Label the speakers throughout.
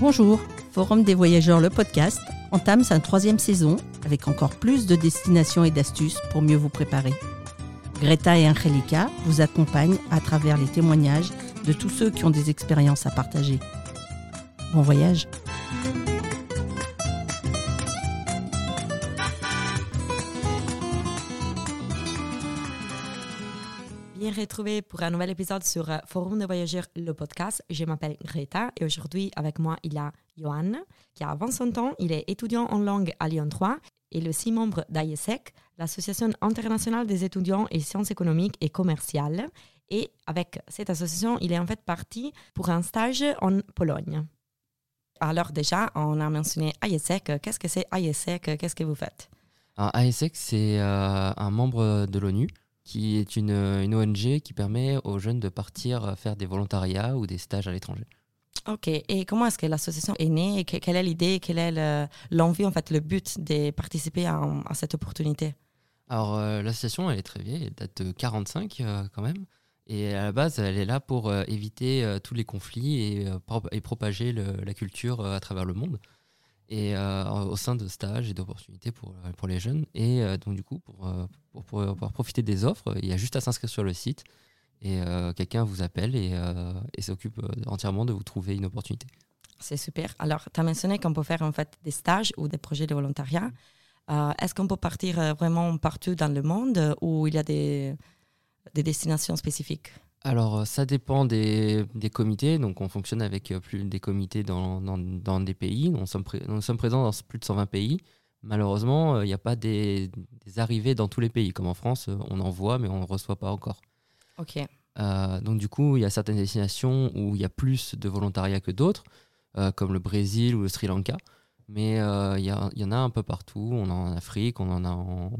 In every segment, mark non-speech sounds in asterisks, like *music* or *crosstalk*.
Speaker 1: Bonjour, Forum des voyageurs, le podcast, entame sa troisième saison avec encore plus de destinations et d'astuces pour mieux vous préparer. Greta et Angelica vous accompagnent à travers les témoignages de tous ceux qui ont des expériences à partager. Bon voyage
Speaker 2: Bien retrouvé pour un nouvel épisode sur euh, Forum de voyageurs, le podcast. Je m'appelle Greta et aujourd'hui avec moi il y a Johan qui a 25 ans, il est étudiant en langue à Lyon 3 et le six membre d'AIESEC, l'Association internationale des étudiants et sciences économiques et commerciales. Et avec cette association, il est en fait parti pour un stage en Pologne. Alors déjà, on a mentionné AIESEC. Qu'est-ce que c'est AIESEC Qu'est-ce que vous faites?
Speaker 3: Alors, AIESEC, c'est euh, un membre de l'ONU qui est une, une, ONG qui permet aux jeunes de partir faire des volontariats ou des stages à l'étranger.
Speaker 2: Ok, et comment est-ce que l'association est née Quelle est l'idée Quelle est l'envie, en fait, le but de participer à, à cette opportunité?
Speaker 3: Alors, euh, l'association, elle est très vieille, elle date de 45 euh, quand même. Et à la base, elle est là pour euh, éviter tous les conflits et, pro et propager le, la culture à travers le monde. Et au sein de stages et d'opportunités pour, pour les jeunes. Et donc, du coup, pour, pour, pouvoir profiter des offres, il y a juste à s'inscrire sur le site et quelqu'un vous appelle et, et s'occupe entièrement de vous trouver une opportunité.
Speaker 2: C'est super. Alors, tu as mentionné qu'on peut faire en fait des stages ou des projets de volontariat. Est-ce qu'on peut partir vraiment partout dans le monde ou il y a des des destinations spécifiques?
Speaker 3: Alors, ça dépend des, des, comités. Donc, on fonctionne avec plus des comités dans, dans, dans des pays. Nous sommes, nous sommes, présents dans plus de 120 pays. Malheureusement, il n'y a pas des, des, arrivées dans tous les pays. Comme en France, on en voit, mais on ne reçoit pas encore.
Speaker 2: Ok.
Speaker 3: Euh, donc, du coup, il y a certaines destinations où il y a plus de volontariat que d'autres, euh, comme le Brésil ou le Sri Lanka. Mais euh, il y, en a un peu partout. On en a en Afrique, on en a en,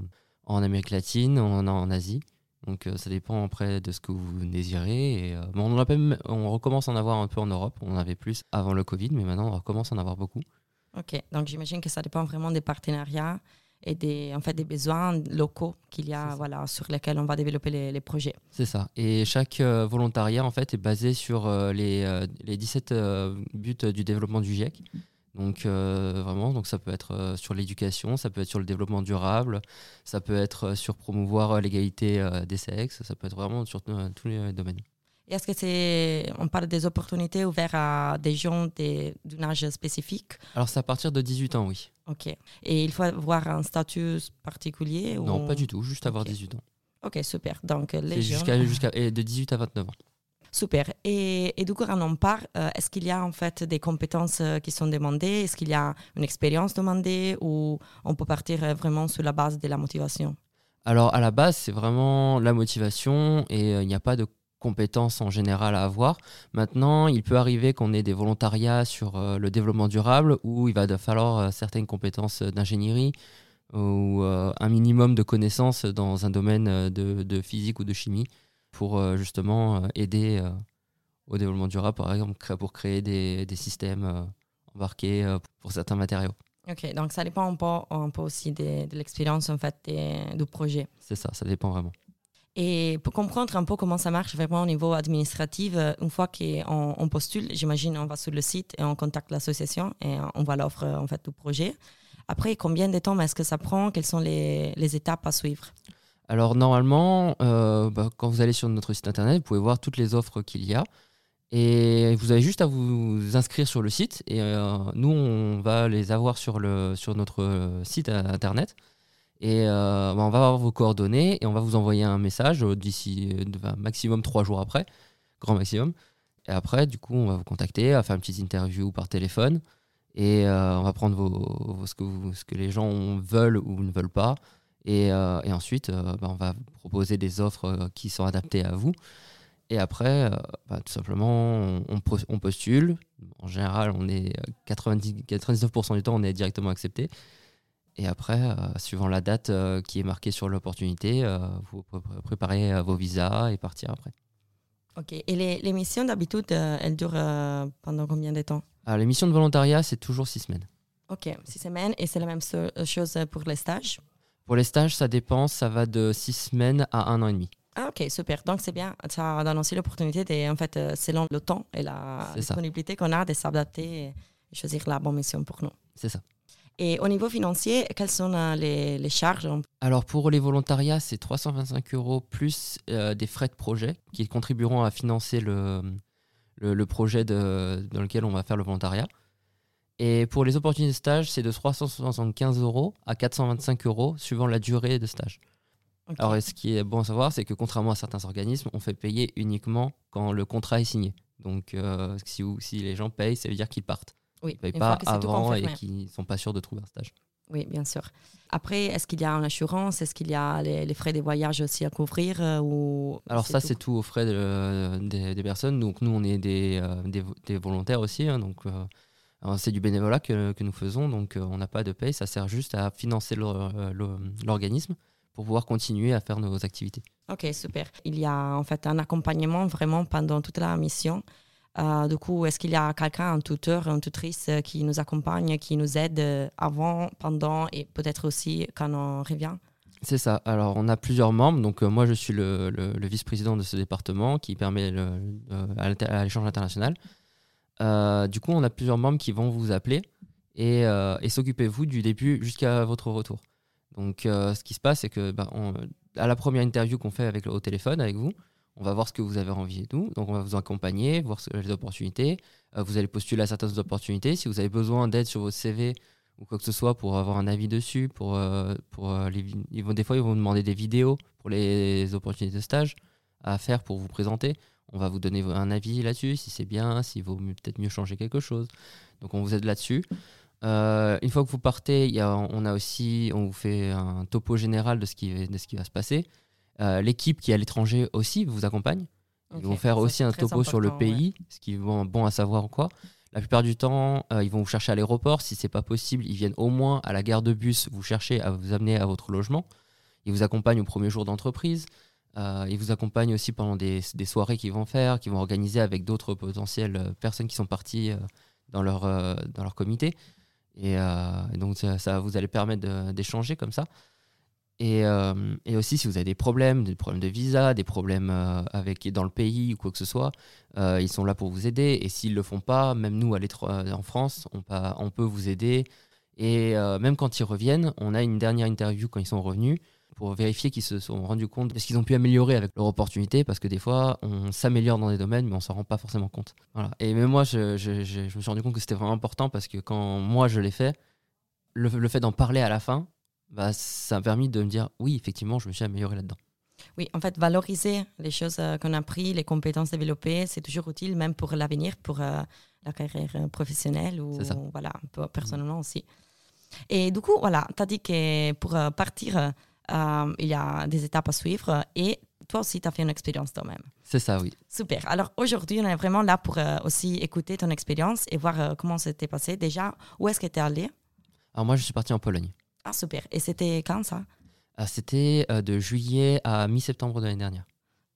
Speaker 3: en Amérique latine, on en a en Asie. Donc euh, ça dépend après de ce que vous désirez. Et, euh, bon, on, même, on, recommence à en avoir un peu en Europe. On en avait plus avant le Covid, mais maintenant on recommence à en avoir beaucoup.
Speaker 2: Ok, donc j'imagine que ça dépend vraiment des partenariats et des, en fait, des besoins locaux qu'il y a voilà, sur lesquels on va développer les, les projets.
Speaker 3: C'est ça. Et chaque euh, volontariat en fait, est basé sur les, les 17 buts du développement du GIEC. Donc euh, vraiment, donc ça peut être euh, sur l'éducation, ça peut être sur le développement durable, ça peut être sur promouvoir l'égalité euh, des sexes, ça peut être vraiment sur tous les domaines.
Speaker 2: Et est-ce que c'est, on parle des opportunités ouvertes à des gens d'un âge spécifique?
Speaker 3: Alors c'est à partir de 18 ans, oui.
Speaker 2: Ok. Et il faut avoir un statut particulier
Speaker 3: Non,
Speaker 2: ou...
Speaker 3: pas du tout, juste avoir
Speaker 2: okay.
Speaker 3: 18 ans.
Speaker 2: Ok, super. Donc les jeunes...
Speaker 3: jusqu'à, jusqu'à, de 18 à 29 ans.
Speaker 2: Super. Et, et, du coup, quand on part, euh, est-ce qu'il y a en fait des compétences qui sont demandées? Est-ce qu'il y a une expérience demandée ou on peut partir vraiment sur la base de la motivation?
Speaker 3: Alors, à la base, c'est vraiment la motivation et il euh, n'y a pas de compétences en général à avoir. Maintenant, il peut arriver qu'on ait des volontariats sur euh, le développement durable où il va falloir euh, certaines compétences d'ingénierie ou euh, un minimum de connaissances dans un domaine de physique ou de chimie pour euh, justement aider euh, au développement durable, par exemple, pour créer des, des systèmes euh, embarqués pour certains matériaux.
Speaker 2: Ok, donc ça dépend un peu, un peu aussi de, de l'expérience en fait du projet.
Speaker 3: C'est ça, ça dépend vraiment.
Speaker 2: Et pour comprendre un peu comment ça marche vraiment au niveau administratif, une fois qu'on on postule, j'imagine on va sur le site et on contacte l'association et on voit l'offre en fait du projet. Après, combien de temps est-ce que ça prend? Quelles sont les, les étapes à suivre?
Speaker 3: Alors normalement, euh, bah, quand vous allez sur notre site internet, vous pouvez voir toutes les offres qu'il y a. Et vous avez juste à vous inscrire sur le site. Et euh, nous, on va les avoir sur, notre site internet. Et euh, bah, on va avoir vos coordonnées et on va vous envoyer un message d'ici maximum trois jours après, grand maximum. Et après, du coup, on va vous contacter, on va faire une petite interview par téléphone. Et on va prendre ce que les gens veulent ou ne veulent pas. Et, euh, et ensuite, euh, bah, on va proposer des offres euh, qui sont adaptées à vous. Et après, bah, tout simplement, on, on, postule. En général, on est 90, 99% du temps, on est directement accepté. Et après, suivant la date qui est marquée sur l'opportunité, vous préparez vos visas et partir après.
Speaker 2: Ok. Et les, les missions d'habitude, elles durent pendant combien de temps?
Speaker 3: Alors, Les missions de volontariat, c'est toujours six semaines.
Speaker 2: Ok, six semaines. Et c'est la même chose pour les stages?
Speaker 3: Pour les stages, ça dépend, ça va de six semaines à un an et demi.
Speaker 2: Ah ok, super. Donc c'est bien, ça donne aussi l'opportunité, de, en fait, selon le temps et la disponibilité qu'on a, de s'adapter choisir la bonne mission pour nous.
Speaker 3: C'est ça.
Speaker 2: Et au niveau financier, quelles sont euh, les, les charges
Speaker 3: Alors pour les volontariats, c'est 325 euros plus euh, des frais de projet qui contribueront à financer le, le, le projet de, dans lequel on va faire le volontariat. Et pour les opportunités de stage, c'est de 375 euros à 425 euros suivant la durée de stage. Alors, ce qui est bon à savoir, c'est que contrairement à certains organismes, on fait payer uniquement quand le contrat est signé. Donc, euh, si, si les gens payent, ça veut dire qu'ils partent.
Speaker 2: oui,
Speaker 3: Ils ne payent pas avant et qu'ils ne sont pas sûrs de trouver un stage.
Speaker 2: Oui, bien sûr. Après, est-ce qu'il y a une assurance? Est-ce qu'il y a les, les frais de voyage aussi à couvrir euh, ou
Speaker 3: Alors ça, c'est tout aux frais de- des, des personnes. Donc nous, on est des, euh, des, des volontaires aussi. hein. donc c'est du bénévolat que, que nous faisons. Donc euh, on n'a pas de paye. Ça sert juste à financer euh, l'or- l'organisme pour pouvoir continuer à faire nos activités.
Speaker 2: Ok, super. Il y a en fait un accompagnement vraiment pendant toute la mission. Euh, du coup, est-ce qu'il y a quelqu'un, un tuteur, une tutrice qui nous accompagne, qui nous aide avant, pendant et peut-être aussi quand on revient?
Speaker 3: C'est ça. Alors, on a plusieurs membres. Donc, euh, moi, je suis le, le- le vice-président de ce département qui permet le- euh, à l'échange international. Euh, du coup, on a plusieurs membres qui vont vous appeler et, euh, et s'occupez-vous du début jusqu'à votre retour. Donc, euh, ce qui se passe, c'est que on- à la première interview qu'on fait avec, au téléphone avec vous, on va voir ce que vous avez envie et tout. Donc, on va vous accompagner, voir les opportunités. Vous allez postuler à certaines opportunités. Si vous avez besoin d'aide sur votre CV ou quoi que ce soit pour avoir un avis dessus, pour, pour des fois, ils vont demander des vidéos pour les opportunités de stage à faire pour vous présenter. On va vous donner un avis là-dessus, si c'est bien, s'il vaut peut-être mieux changer quelque chose. Donc, on vous aide là-dessus. Euh, une fois que vous partez, il y a, on a aussi, on vous fait un topo général de ce qui, de ce qui va se passer. Euh, L'équipe qui est à l'étranger aussi vous accompagne. Ils vont faire aussi un topo sur le
Speaker 2: ouais.
Speaker 3: pays, ce qui est bon, bon à savoir ou quoi. La plupart du temps, euh, ils vont vous chercher à l'aéroport. Si c'est pas possible, ils viennent au moins à la gare de bus vous chercher à vous amener à votre logement. Ils vous accompagnent au premier jour d'entreprise. Euh, ils vous accompagnent aussi pendant des, soirées qu'ils vont faire, qu'ils vont organiser avec d'autres potentielles euh, personnes qui sont parties euh, dans, leur, dans leur comité. Et, donc, ça, ça vous allez permettre d'échanger comme ça. Et, aussi, si vous avez des problèmes, des problèmes de visa, des problèmes avec, dans le pays ou quoi que ce soit, ils sont là pour vous aider. Et s'ils ne le font pas, même nous à en France, on, peut vous aider. Et même quand ils reviennent, on a une dernière interview quand ils sont revenus pour vérifier qu'ils se sont rendus compte de ce qu'ils ont pu améliorer avec leur opportunité. Parce que des fois, on s'améliore dans des domaines, mais on s'en rend pas forcément compte. Voilà. Et même moi, je, je- je- je me suis rendu compte que c'était vraiment important parce que quand moi je l'ai fait, le, le fait d'en parler à la fin, bah, ça a permis de me dire oui, effectivement, je me suis amélioré là-dedans.
Speaker 2: Oui, en fait, valoriser les choses euh, qu'on a appris, les compétences développées, c'est toujours utile, même pour l'avenir, pour euh, la carrière euh, professionnelle ou voilà, pour- personnellement aussi. Et du coup, voilà, tu as dit que pour partir, euh, il y a des étapes à suivre et toi aussi, tu as fait une expérience toi-même.
Speaker 3: C'est ça, oui.
Speaker 2: Super. Alors aujourd'hui, on est vraiment là pour euh, aussi écouter ton expérience et voir euh, comment c'était passé. Déjà, où est-ce que tu es allé?
Speaker 3: Alors moi, je suis parti en Pologne.
Speaker 2: Ah, super. Et c'était quand ça?
Speaker 3: Ah, C'était euh, de juillet à mi-septembre de l'année dernière.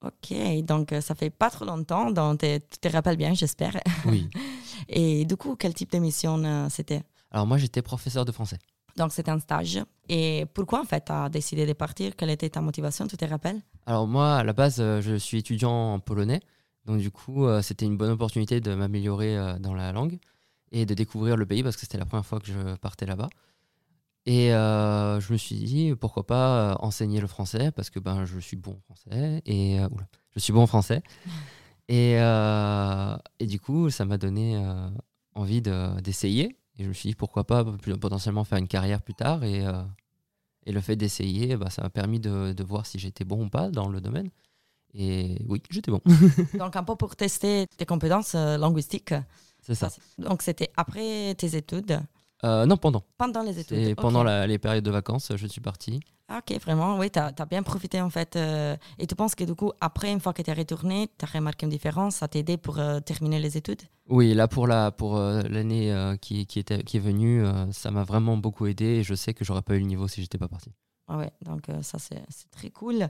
Speaker 2: Ok, donc euh, ça fait pas trop longtemps, donc tu te rappelles bien, j'espère.
Speaker 3: Oui. *laughs*
Speaker 2: Et du coup, quel type de mission euh, c'était?
Speaker 3: Alors moi, j'étais professeur de français.
Speaker 2: Donc c'était un stage. Et pourquoi en fait tu as décidé de partir? Quelle était ta motivation? Tu te rappelles?
Speaker 3: Alors moi, à la base, euh, je suis étudiant en polonais. Donc du coup, euh, c'était une bonne opportunité de m'améliorer euh, dans la langue et de découvrir le pays parce que c'était la première fois que je partais là-bas. Et euh, je me suis dit, pourquoi pas enseigner le français parce que ben, je suis bon en français. Et, euh, oula, je suis bon en français. *laughs* Et, euh, et du coup, ça m'a donné envie de- d'essayer. Et je me suis dit, pourquoi pas p- potentiellement faire une carrière plus tard. Et, euh, et le fait d'essayer, bah, ça m'a permis de, de voir si j'étais bon ou pas dans le domaine. Et oui, j'étais bon. *laughs*
Speaker 2: Donc un peu pour tester tes compétences euh, linguistiques.
Speaker 3: C'est ça.
Speaker 2: Donc c'était après tes études,
Speaker 3: Euh, non, pendant.
Speaker 2: pendant les études. Ok.
Speaker 3: pendant la- les périodes de vacances, je suis parti.
Speaker 2: Ah, Ok, vraiment, oui, tu as, bien profité en fait. euh, et tu penses que du coup, après, une fois que tu es retourné, tu as remarqué une différence, ça t'a aidé pour euh, terminer les études?
Speaker 3: Oui, là pour la pour euh, l'année euh, qui, qui était qui est venue, ça m'a vraiment beaucoup aidé et je sais que j'aurais pas eu le niveau si j'étais pas parti.
Speaker 2: Ah ouais, donc ça c'est très cool.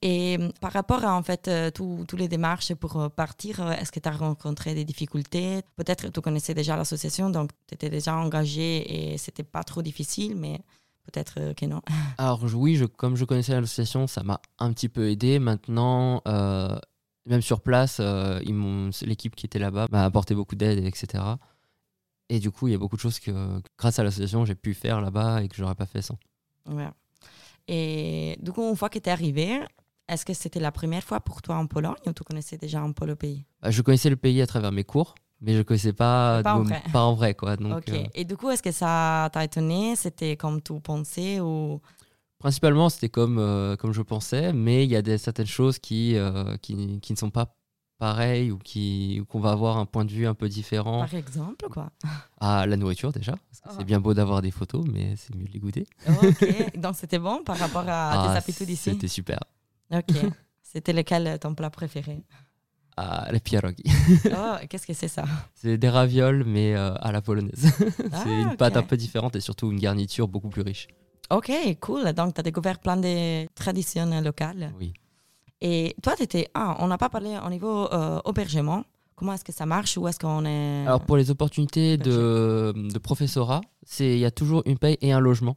Speaker 2: Et par rapport à en fait tous les démarches pour partir, est-ce que tu as rencontré des difficultés? Peut-être tu connaissais déjà l'association, donc tu étais déjà engagé et c'était pas trop difficile, mais peut-être euh, que non. *laughs*
Speaker 3: Alors oui, je, comme je connaissais l'association, ça m'a un petit peu aidé. Maintenant, euh, même sur place, euh, l'équipe qui était là-bas m'a apporté beaucoup d'aide, etc. Et du coup, il y a beaucoup de choses que, grâce à l'association, j'ai pu faire là-bas et que j'aurais pas fait sans.
Speaker 2: Ouais. Et du coup, une fois que tu es arrivé, est-ce que c'était la première fois pour toi en Pologne ou tu connaissais déjà un peu le pays?
Speaker 3: Je connaissais le pays à travers mes cours, mais je ne connaissais pas,
Speaker 2: Pas en vrai.
Speaker 3: pas en vrai. Quoi. Donc,
Speaker 2: Ok.
Speaker 3: euh,
Speaker 2: Et du coup, est-ce que ça t'a étonné? C'était comme tu pensais ou...
Speaker 3: principalement, c'était comme, euh, comme je pensais, mais il y a des, certaines choses qui, euh, qui, qui ne sont pas pareilles ou qui- qu'on va avoir un point de vue un peu différent.
Speaker 2: Par exemple, quoi.
Speaker 3: À *laughs* la nourriture déjà,
Speaker 2: Ah.
Speaker 3: c'est bien beau d'avoir des photos, mais c'est mieux de les goûter.
Speaker 2: ok. *laughs* Donc, c'était bon par rapport à tes
Speaker 3: Ah,
Speaker 2: habitudes ici
Speaker 3: C'était super.
Speaker 2: Ok. C'était lequel ton plat préféré?
Speaker 3: Ah, les pierogi. *laughs*
Speaker 2: Oh, qu'est-ce que c'est ça?
Speaker 3: C'est des ravioles, mais euh, à la polonaise.
Speaker 2: Ah, *laughs*
Speaker 3: c'est une
Speaker 2: ok.
Speaker 3: pâte un peu différente et surtout une garniture beaucoup plus riche.
Speaker 2: Ok, cool. Donc, tu as découvert plein de traditions locales.
Speaker 3: Oui.
Speaker 2: Et toi, tu étais. Ah, on n'a pas parlé au niveau euh, hébergement. Comment est-ce que ça marche Où est-ce qu'on est.
Speaker 3: Alors pour les opportunités de, de professorat, il y a toujours une paye et un logement.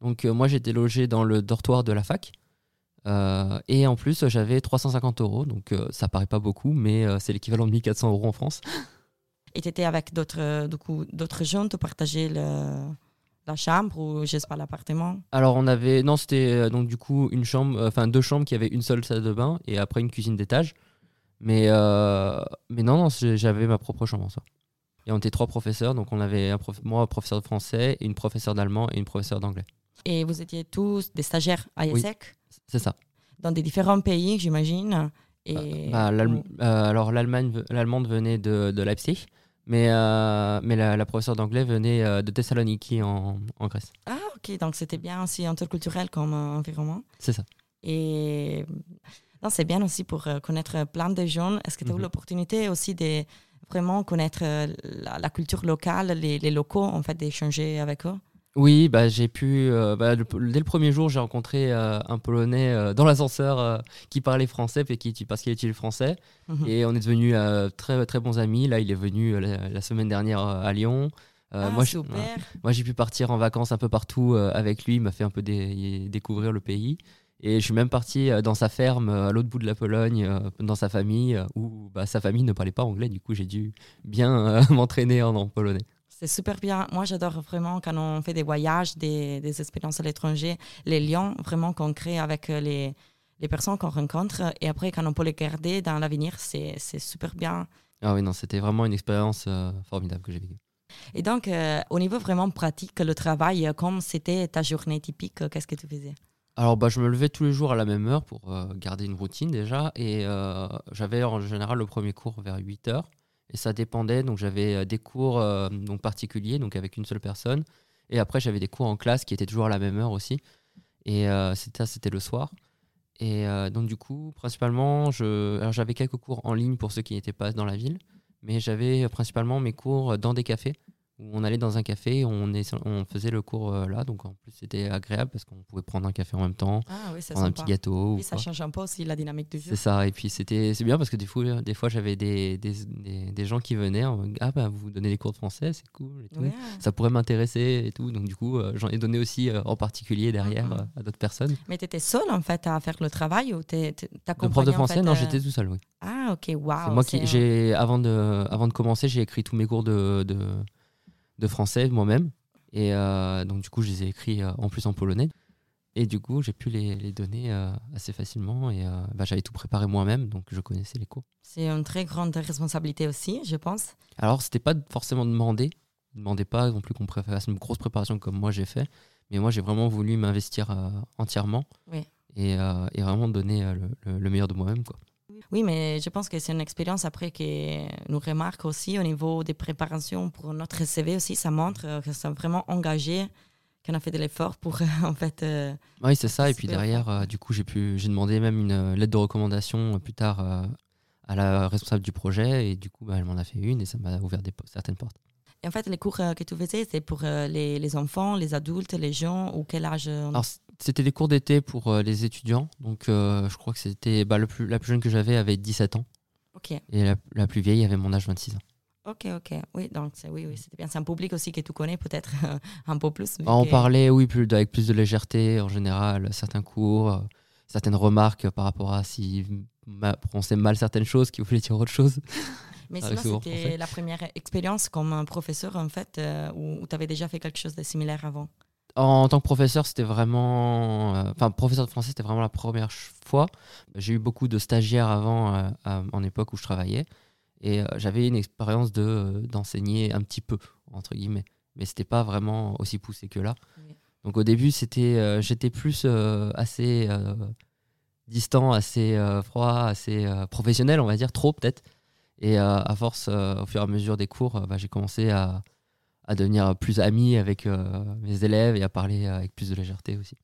Speaker 3: Donc euh, moi j'étais logé dans le dortoir de la fac Euh, et en plus j'avais 350 euros, donc euh, ça paraît pas beaucoup, mais euh, c'est l'équivalent de 1400 euros en France.
Speaker 2: Et tu étais avec d'autres d'autres jeunes, tu partageais le, la chambre ou, je sais pas, l'appartement?
Speaker 3: Alors on avait non c'était donc du coup une chambre, enfin deux chambres qui avaient une seule salle de bain et après une cuisine d'étage. Mais mais non non j'avais ma propre chambre en soi. Et on était trois professeurs, donc on avait un prof- moi un professeur de français, une professeure d'allemand et une professeure d'anglais.
Speaker 2: Et vous étiez tous des stagiaires à
Speaker 3: Oui.
Speaker 2: ESSEC
Speaker 3: C'est ça.
Speaker 2: dans des différents pays, j'imagine. Et...
Speaker 3: Bah, l'Allem- euh, alors l'allemande venait de, de Leipzig, mais, euh, mais la, la professeure d'anglais venait euh, de Thessaloniki en, en Grèce.
Speaker 2: Ah, ok. Donc, c'était bien aussi interculturel comme environnement.
Speaker 3: C'est ça.
Speaker 2: Et c'est bien aussi pour connaître plein de gens. Est-ce que tu as eu
Speaker 3: Mhm.
Speaker 2: l'opportunité aussi de vraiment connaître la, la culture locale, les, les locaux, en fait, d'échanger avec eux?
Speaker 3: Oui, bah, j'ai pu. euh, bah, le- dès le premier jour, j'ai rencontré euh, un Polonais euh, dans l'ascenseur qui parlait français qui, parce qu'il utilisait le français.
Speaker 2: Mhm.
Speaker 3: Et on est devenus très, très bons amis. Là, il est venu la, la semaine dernière à Lyon.
Speaker 2: Ah,
Speaker 3: moi, j'ai pu partir en vacances un peu partout avec lui. Il m'a fait un peu dé- découvrir le pays. Et je suis même parti dans sa ferme à l'autre bout de la Pologne, dans sa famille, où bah, sa famille ne parlait pas anglais. Du coup, j'ai dû bien *laughs* m'entraîner en, en polonais.
Speaker 2: C'est super bien. Moi, j'adore vraiment quand on fait des voyages, des, des expériences à l'étranger, les liens vraiment qu'on crée avec euh, les, les personnes qu'on rencontre. Et après, quand on peut les garder dans l'avenir, c'est c'est super bien.
Speaker 3: Ah oui, non, c'était vraiment une expérience euh, formidable que j'ai vécue.
Speaker 2: Et donc, euh, au niveau vraiment pratique, le travail, comme c'était ta journée typique, qu'est-ce que tu faisais?
Speaker 3: Alors, bah, je me levais tous les jours à la même heure pour euh, garder une routine déjà. Et euh, j'avais en général le premier cours vers 8 heures. Et ça dépendait. Donc, j'avais euh, des cours euh, particuliers, donc avec une seule personne. Et après, j'avais des cours en classe qui étaient toujours à la même heure aussi. Et euh, c'était le soir. Et donc, du coup, principalement, j'avais quelques cours en ligne pour ceux qui n'étaient pas dans la ville. Mais j'avais principalement mes cours dans des cafés où on allait dans un café, on, est, on faisait le cours euh, là, donc en plus c'était agréable parce qu'on pouvait prendre un café en même temps,
Speaker 2: Ah oui,
Speaker 3: prendre un petit gâteau.
Speaker 2: Oui, ça
Speaker 3: quoi.
Speaker 2: change un peu aussi la dynamique du jeu.
Speaker 3: C'est ça, et puis c'était c'est bien parce que des fois, des fois j'avais des, des, des, des gens qui venaient, en ah bah vous donnez des cours de français, c'est cool et tout.
Speaker 2: Ouais.
Speaker 3: Ça pourrait m'intéresser et tout, donc du coup euh, j'en ai donné aussi euh, en particulier derrière euh, à d'autres personnes.
Speaker 2: Mais tu étais seule en fait à faire le travail ou tu
Speaker 3: Le prof de français, non, j'étais tout seul, oui.
Speaker 2: Ah, ok, waouh.
Speaker 3: C'est moi qui j'ai avant de avant de commencer, j'ai écrit tous mes cours de de, de français moi-même et euh, donc du coup je les ai écrits euh, en plus en polonais et du coup j'ai pu les, les donner euh, assez facilement et euh, bah, j'avais tout préparé moi-même donc je connaissais les cours.
Speaker 2: C'est une très grande responsabilité aussi, je pense.
Speaker 3: Alors c'était pas forcément demandé, ne demandait pas non plus qu'on fasse une grosse préparation comme moi j'ai fait, mais moi j'ai vraiment voulu m'investir euh, entièrement
Speaker 2: Oui.
Speaker 3: et, et vraiment donner le, le- le meilleur de moi-même quoi.
Speaker 2: Oui, mais je pense que c'est une expérience après qui nous remarque aussi au niveau des préparations pour notre CV aussi. Ça montre euh, que c'est vraiment engagé, qu'on a fait de l'effort pour euh, *laughs* en fait. euh,
Speaker 3: Oui, c'est ça. Et puis derrière, euh, du coup, j'ai pu, j'ai demandé même une lettre de recommandation plus tard euh, à la responsable du projet. Et du coup, bah, elle m'en a fait une et ça m'a ouvert des, certaines portes.
Speaker 2: Et en fait, les cours que tu faisais, c'est pour les, les enfants, les adultes, les gens ou quel âge on-
Speaker 3: Alors, c- c'était des cours d'été pour euh, les étudiants. Donc, euh, je crois que c'était bah, le plus, la plus jeune que j'avais avait 17 ans.
Speaker 2: Ok,
Speaker 3: Et la, la plus vieille avait mon âge 26 ans.
Speaker 2: ok, ok. Oui, donc c'est- oui, oui, c'était bien. C'est un public aussi que tu connais peut-être *laughs* un peu plus.
Speaker 3: Bah, on
Speaker 2: que-
Speaker 3: parlait, oui, plus, avec plus de légèreté en général, certains cours, euh, certaines remarques par rapport à si ma, prononçait mal certaines choses qui voulaient dire autre chose. *laughs*
Speaker 2: Mais sinon, c'était la première expérience comme un professeur, en fait, euh, où, tu avais déjà fait quelque chose de similaire avant.
Speaker 3: En tant que professeur, c'était vraiment. euh, Enfin, professeur de français, c'était vraiment la première fois. J'ai eu beaucoup de stagiaires avant, euh, en époque où je travaillais. Et euh, j'avais une expérience de, euh, d'enseigner un petit peu, entre guillemets. Mais c'était pas vraiment aussi poussé que là.
Speaker 2: Oui.
Speaker 3: Donc au début, c'était, euh, j'étais plus euh, assez euh, distant, assez euh, froid, assez euh, professionnel, on va dire, trop peut-être. Et euh, à force, euh, au fur et à mesure des cours, euh, bah, j'ai commencé à, à devenir plus ami avec euh, mes élèves et à parler avec plus de légèreté aussi.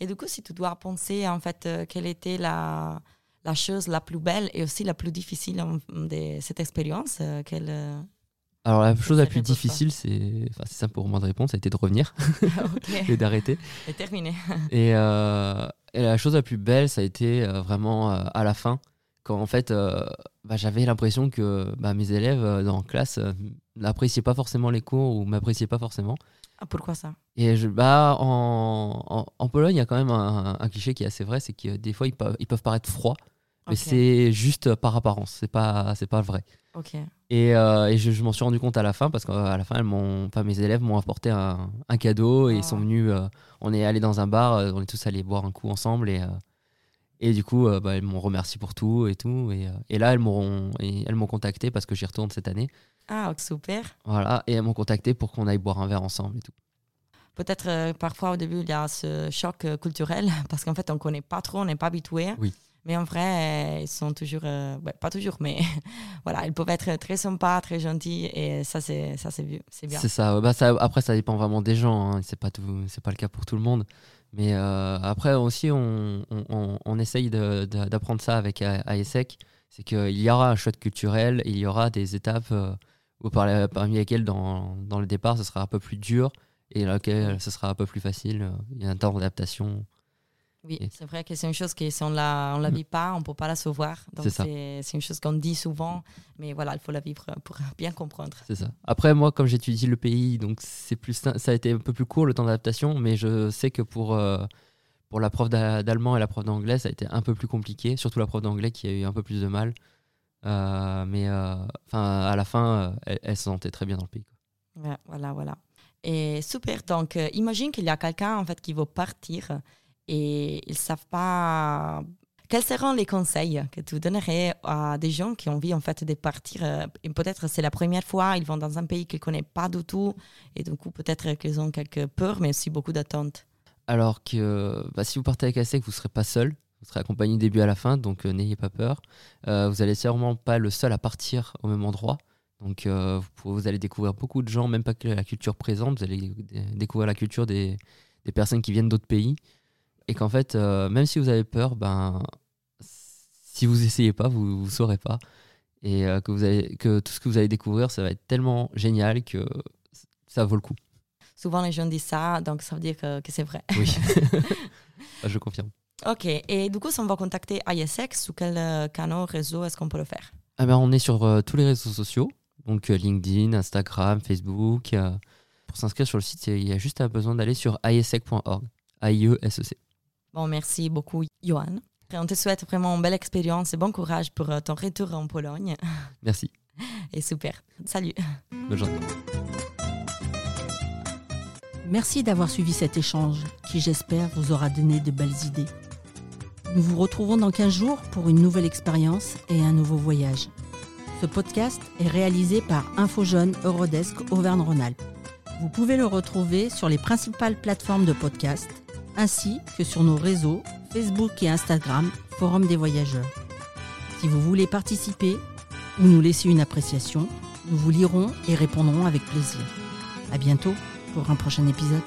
Speaker 2: Et du coup, si tu dois penser, en fait, euh, quelle était la, la chose la plus belle et aussi la plus difficile de cette expérience, euh, quelle,
Speaker 3: Alors la chose la plus difficile, c'est, enfin ça pour moi de répondre, ça a été de revenir *laughs* *laughs* et d'arrêter. *laughs* Et, euh, et la chose la plus belle, ça a été vraiment à la fin, quand en fait, euh, bah, j'avais l'impression que bah, mes élèves dans la classe n'appréciaient pas forcément les cours ou m'appréciaient pas forcément.
Speaker 2: Ah, pourquoi ça?
Speaker 3: Et je, bah, en, en, en Pologne, il y a quand même un, un cliché qui est assez vrai, c'est que des fois, ils peuvent, ils peuvent paraître froids, mais c'est juste par apparence, c'est pas, c'est pas vrai.
Speaker 2: Ok.
Speaker 3: Et, euh, et je, je m'en suis rendu compte à la fin parce qu'à la fin, elles m'ont, enfin, mes élèves m'ont apporté un, un cadeau et
Speaker 2: Ah.
Speaker 3: ils sont venus. euh, on est allé dans un bar, euh, on est tous allés boire un coup ensemble et, euh, et du coup, bah, elles m'ont remercié pour tout et tout. Et, et là, elles m'ont, elles m'ont contacté parce que j'y retourne cette année.
Speaker 2: Ah, super.
Speaker 3: Voilà, et elles m'ont contacté pour qu'on aille boire un verre ensemble et tout.
Speaker 2: Peut-être euh, parfois au début, il y a ce choc euh, culturel *laughs* parce qu'en fait, on ne connaît pas trop, on n'est pas habitué.
Speaker 3: Oui.
Speaker 2: Mais en vrai, euh, ils sont toujours, ouais, pas toujours, mais *laughs* voilà, ils peuvent être très sympas, très gentils et ça, c'est ça, c'est bien. C'est
Speaker 3: ça, bah, ça. Après, ça dépend vraiment des gens. Hein. C'est pas tout, c'est pas le cas pour tout le monde. Mais après aussi, on, on, on- on essaye d'apprendre ça avec AESEC. C'est qu'il y aura un choc culturel, il y aura des étapes où par la- parmi lesquelles, dans, dans le départ, ce sera un peu plus dur et dans lesquelles ce sera un peu plus facile. euh, Il y a un temps d'adaptation.
Speaker 2: Oui,
Speaker 3: Et-
Speaker 2: c'est vrai que c'est une chose que si on la, on la
Speaker 3: Mm.
Speaker 2: vit pas, on peut pas la savoir. Donc
Speaker 3: C'est
Speaker 2: une chose qu'on dit souvent, mais voilà, il faut la vivre pour *laughs* bien comprendre.
Speaker 3: C'est ça. Après, moi, comme j'étudie le pays, donc c'est plus, ça a été un peu plus court le temps d'adaptation, mais je sais que pour, euh, pour la prof d'a- d'allemand et la prof d'anglais, ça a été un peu plus compliqué, surtout la prof d'anglais qui a eu un peu plus de mal. Euh, mais euh, enfin, à la fin, euh, elle, elle se sentait très bien dans le pays. quoi.
Speaker 2: Voilà, voilà. Et super. Donc, imagine qu'il y a quelqu'un en fait qui veut partir et ils savent pas. Quels seront les conseils que tu donnerais à des gens qui ont envie en fait de partir et Peut-être c'est la première fois, ils vont dans un pays qu'ils connaissent pas du tout et du coup peut-être qu'ils ont quelques peurs, mais aussi beaucoup d'attentes.
Speaker 3: Alors que bah, si vous partez avec ASEC, vous ne serez pas seul. Vous serez accompagné du début à la fin, donc euh, n'ayez pas peur. Euh, vous allez sûrement pas le seul à partir au même endroit. Donc euh, vous, allez découvrir beaucoup de gens, même pas que la culture présente, vous allez dé- découvrir la culture des, des personnes qui viennent d'autres pays. Et qu'en fait, euh, même si vous avez peur, ben, si vous essayez pas, vous ne saurez pas. Et euh, que, vous allez, que tout ce que vous allez découvrir, ça va être tellement génial que ça vaut le coup.
Speaker 2: Souvent les gens disent ça, donc ça veut dire que, que c'est vrai.
Speaker 3: Oui, *laughs* Ah, je confirme.
Speaker 2: Ok, et du coup, si on va contacter ISX, sous quel euh, canal, réseau est-ce qu'on peut le faire?
Speaker 3: Ah ben, on est sur euh, tous les réseaux sociaux, donc euh, LinkedIn, Instagram, Facebook. euh, pour s'inscrire sur le site, il y a juste besoin d'aller sur iesec.org. A-I-E-S-E-C.
Speaker 2: Bon, merci beaucoup, Johan. Et on te souhaite vraiment une belle expérience et bon courage pour euh, ton retour en Pologne. *laughs*
Speaker 3: Merci.
Speaker 2: Et super. Salut.
Speaker 3: Bonne journée.
Speaker 1: Merci d'avoir suivi cet échange qui, j'espère, vous aura donné de belles idées. Nous vous retrouvons dans 15 jours pour une nouvelle expérience et un nouveau voyage. Ce podcast est réalisé par InfoJeune Eurodesk Auvergne-Rhône-Alpes. Vous pouvez le retrouver sur les principales plateformes de podcast ainsi que sur nos réseaux Facebook et Instagram Forum des voyageurs. Si vous voulez participer ou nous laisser une appréciation, nous vous lirons et répondrons avec plaisir. À bientôt pour un prochain épisode.